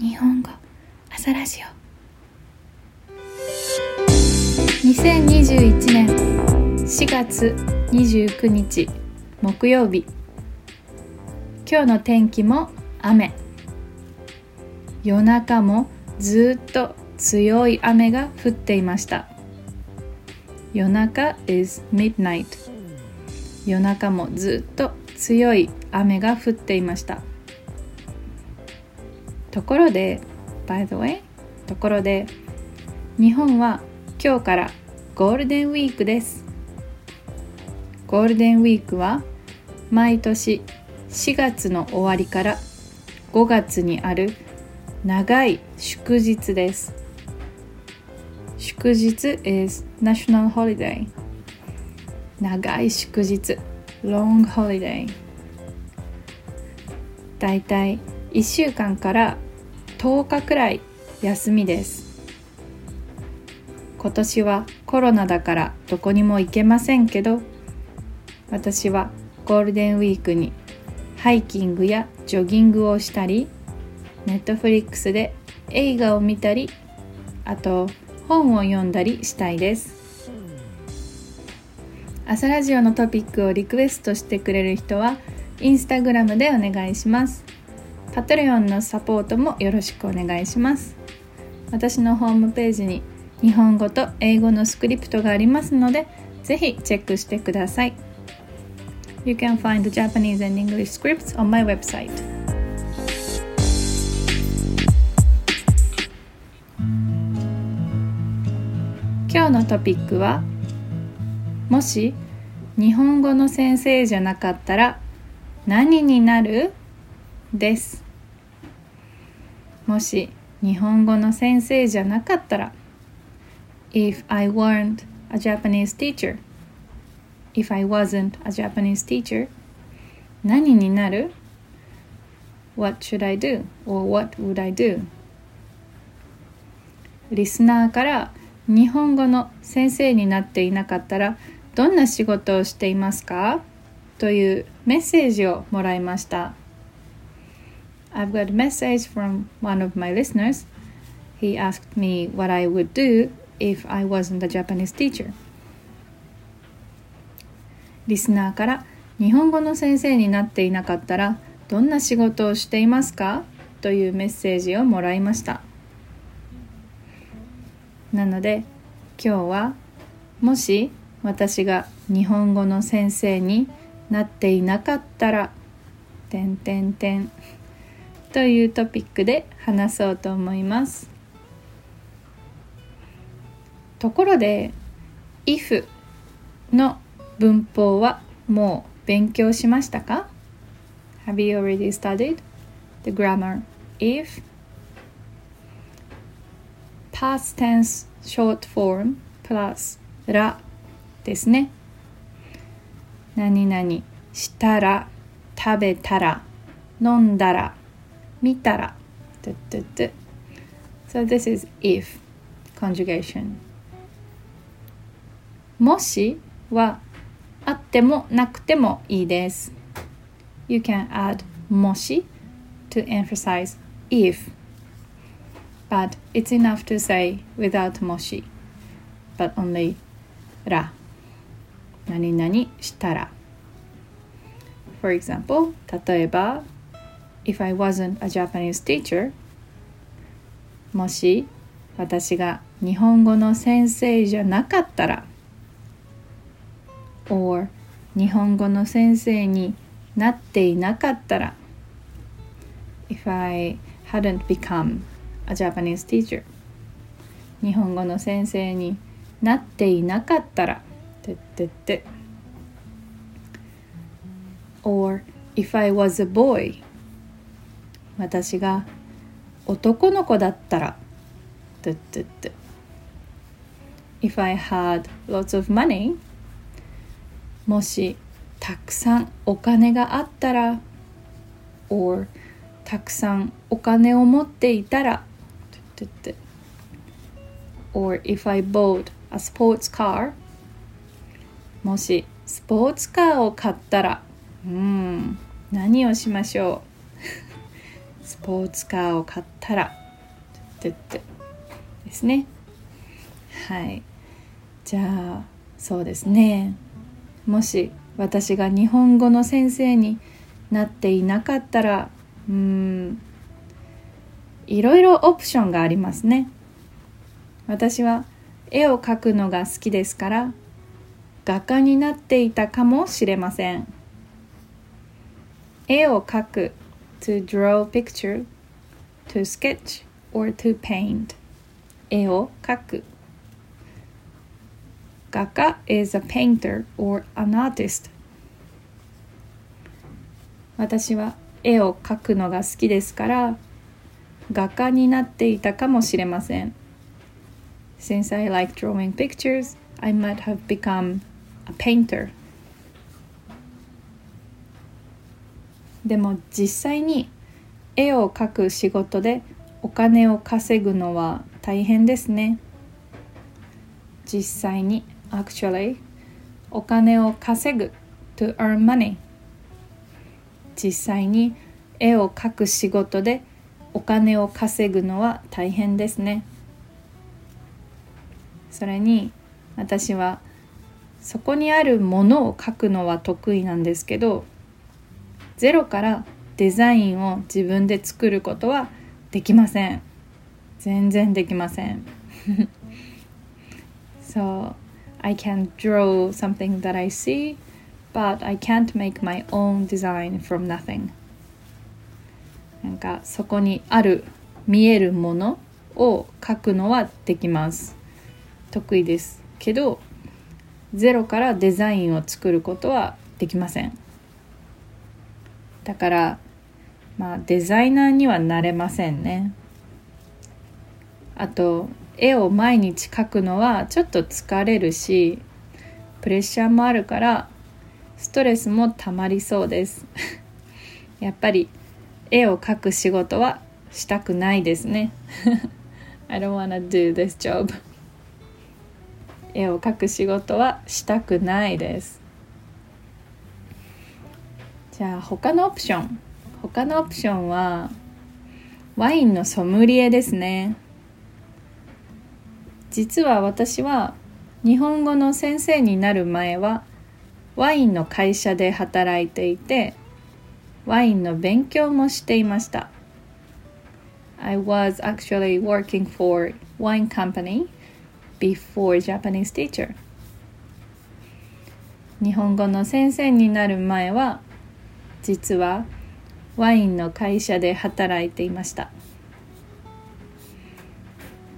日本語。朝ラジオ。2021年。4月29日。木曜日。今日の天気も雨。夜中もずっと強い雨が降っていました。夜中 is midnight 夜中もずっと強い雨が降っていました。ところで by the way ところで日本は今日からゴールデンウィークです。ゴールデンウィークは毎年4月の終わりから5月にある長い祝日です。祝日 is national holiday 長い祝日。Long holiday だいたい1週間から10日くらい休みです。今年はコロナだからどこにも行けませんけど私はゴールデンウィークにハイキングやジョギングをしたりネットフリックスで映画を見たりあと本を読んだりしたいです。朝ラジオのトピックをリクエストしてくれる人はインスタグラムでお願いします。パトレオンのサポートもよろしくお願いします。私のホームページに日本語と英語のスクリプトがありますのでぜひチェックしてください。You can find the Japanese and English scripts on my website. 今日のトピックはもし日本語の先生じゃなかったら何になる？ですもし日本語の先生じゃなかったら If I weren't a Japanese teacher If I wasn't a Japanese teacher 何になる What should I do? or what would I do? リスナーから日本語の先生になっていなかったらどんな仕事をしていますかというメッセージをもらいました。I've got a message from one of my listeners. He asked me what I would do if I wasn't a Japanese teacher. リスナーから日本語の先生になっていなかったらどんな仕事をしていますか？というメッセージをもらいましたなので今日はもし私が日本語の先生になっていなかったら「てんてんてん」というトピックで話そうと思いますところで if の文法はもう勉強しましたか Have you already studied the grammar if past tense short form plus らですね何々したら食べたら飲んだら見たら So this is if conjugation もしはあってもなくてもいいです You can add もし to emphasize if but it's enough to say without もし but only ら何々したら For example 例えば If I wasn't a Japanese teacher もし私が日本語の先生じゃなかったら or 日本語の先生になっていなかったら If I hadn't become a Japanese teacher 日本語の先生になっていなかったらてってって or if I was a boy 私が男の子だったら if I had lots of money もしたくさんお金があったら or たくさんお金を持っていたら or if I bought a sports car もしスポーツカーを買ったらうん何をしましょう？スポーツカーを買ったらてってですね。はい。じゃあそうですね。もし私が日本語の先生になっていなかったらうんいろいろオプションがありますね。私は絵を描くのが好きですから画家になっていたかもしれません。絵を描く to draw picture to sketch or to paint 絵を描く画家 is a painter or an artist 私は絵を描くのが好きですから画家になっていたかもしれません Since I like drawing pictures, I might have become a painter. でも実際に絵を描く仕事でお金を稼ぐのは大変ですね。実際に actually お金を稼ぐ to earn money 実際に絵を描く仕事でお金を稼ぐのは大変ですね。それに私はそこにあるものを描くのは得意なんですけどゼロからデザインを自分で作ることはできません。全然できません。So I can draw something that I see but I can't make my own design from nothing. なんかそこにある見えるものを描くのはできます。得意ですけどゼロからデザインを作ることはできません。だからまあデザイナーにはなれませんね。あと絵を毎日描くのはちょっと疲れるしプレッシャーもあるからストレスもたまりそうです。やっぱり絵を描く仕事はしたくないですね。I don't wanna do this job. 絵を描く仕事はしたくないです。じゃあ他のオプション。他のオプションはワインのソムリエですね。実は私は日本語の先生になる前はワインの会社で働いていてワインの勉強もしていました。I was actually working for wine company before Japanese teacher. 日本語の先生になる前は実はワインの会社で働いていました。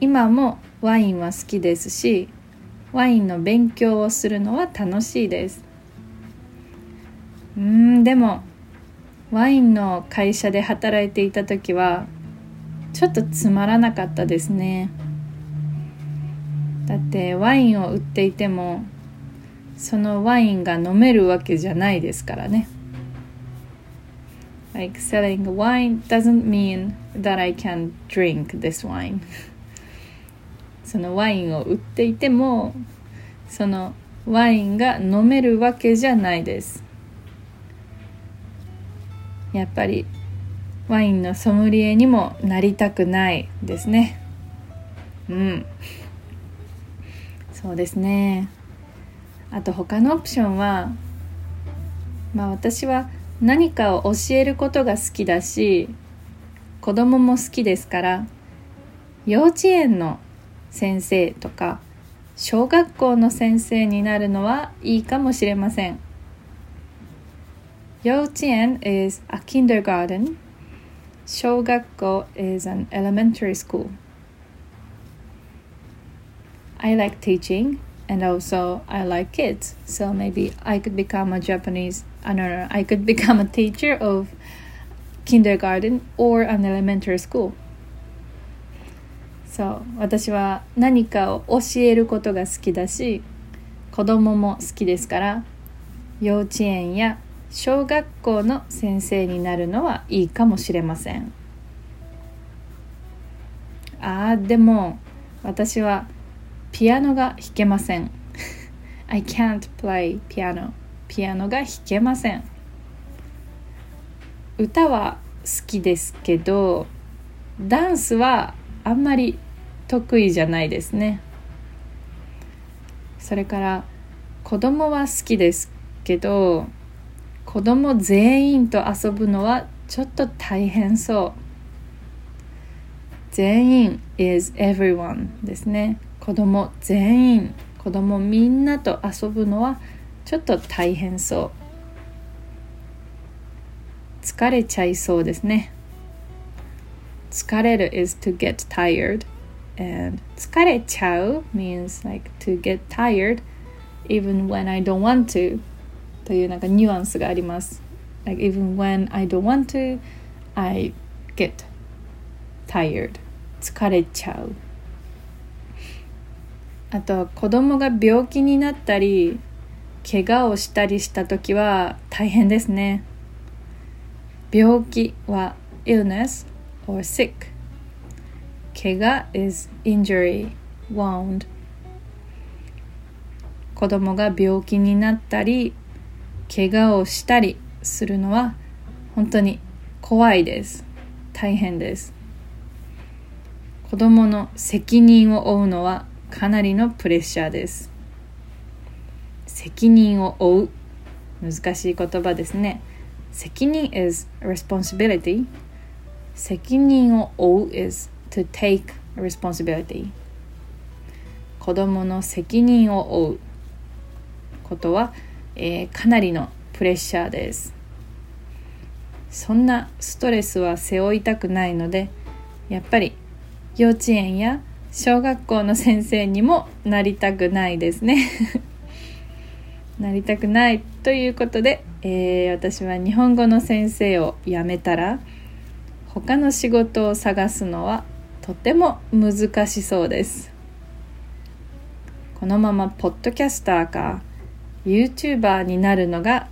今もワインは好きですしワインの勉強をするのは楽しいです。うんでもワインの会社で働いていた時はちょっとつまらなかったですね。だってワインを売っていてもそのワインが飲めるわけじゃないですからね。Like selling wine doesn't mean that I can drink this wine. そのワインを売っていてもそのワインが飲めるわけじゃないです。やっぱりワインのソムリエにもなりたくないですね。うん。そうですね。あと他のオプションはまあ私は何かを教えることが好きだし子供も好きですから幼稚園の先生とか小学校の先生になるのはいいかもしれません幼稚園 is a kindergarten 小学校 is an elementary school I like teaching and also I like kids. So maybe I could become a Japanese, I don't know, I could become a teacher of kindergarten or an elementary school. そう私は何かを教えることが好きだし子供も好きですから幼稚園や小学校の先生になるのはいいかもしれませんあーでも私はピアノが弾けません I can't play piano ピアノが弾けません。歌は好きですけどダンスはあんまり得意じゃないですね。それから子供は好きですけど子供全員と遊ぶのはちょっと大変そう。全員 is everyone ですね。子供全員子供みんなと遊ぶのはちょっと大変そう疲れちゃいそうですね疲れる is to get tired and 疲れちゃう means like to get tired even when I don't want to というなんかニュアンスがあります like even when I don't want to I get tired 疲れちゃうあと子供が病気になったり怪我をしたりした時は大変ですね。病気は illness or sick. 怪我 is injury wound. 子供が病気になったり怪我をしたりするのは本当に怖いです。大変です。子供の責任を負うのはかなりのプレッシャーです。責任を負う。難しい言葉ですね。責任 is responsibility. 責任を負う is to take responsibility. 子供の責任を負う。ことは、えー、かなりのプレッシャーです。そんなストレスは背負いたくないのでやっぱり幼稚園や小学校の先生にもなりたくないですね。なりたくないということで、えー、私は日本語の先生を辞めたら他の仕事を探すのはとても難しそうです。このままポッドキャスターか YouTuber になるのが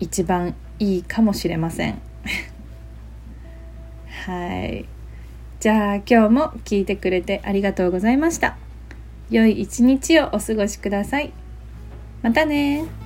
一番いいかもしれません。はい。じゃあ今日も聞いてくれてありがとうございました。良い一日をお過ごしください。またね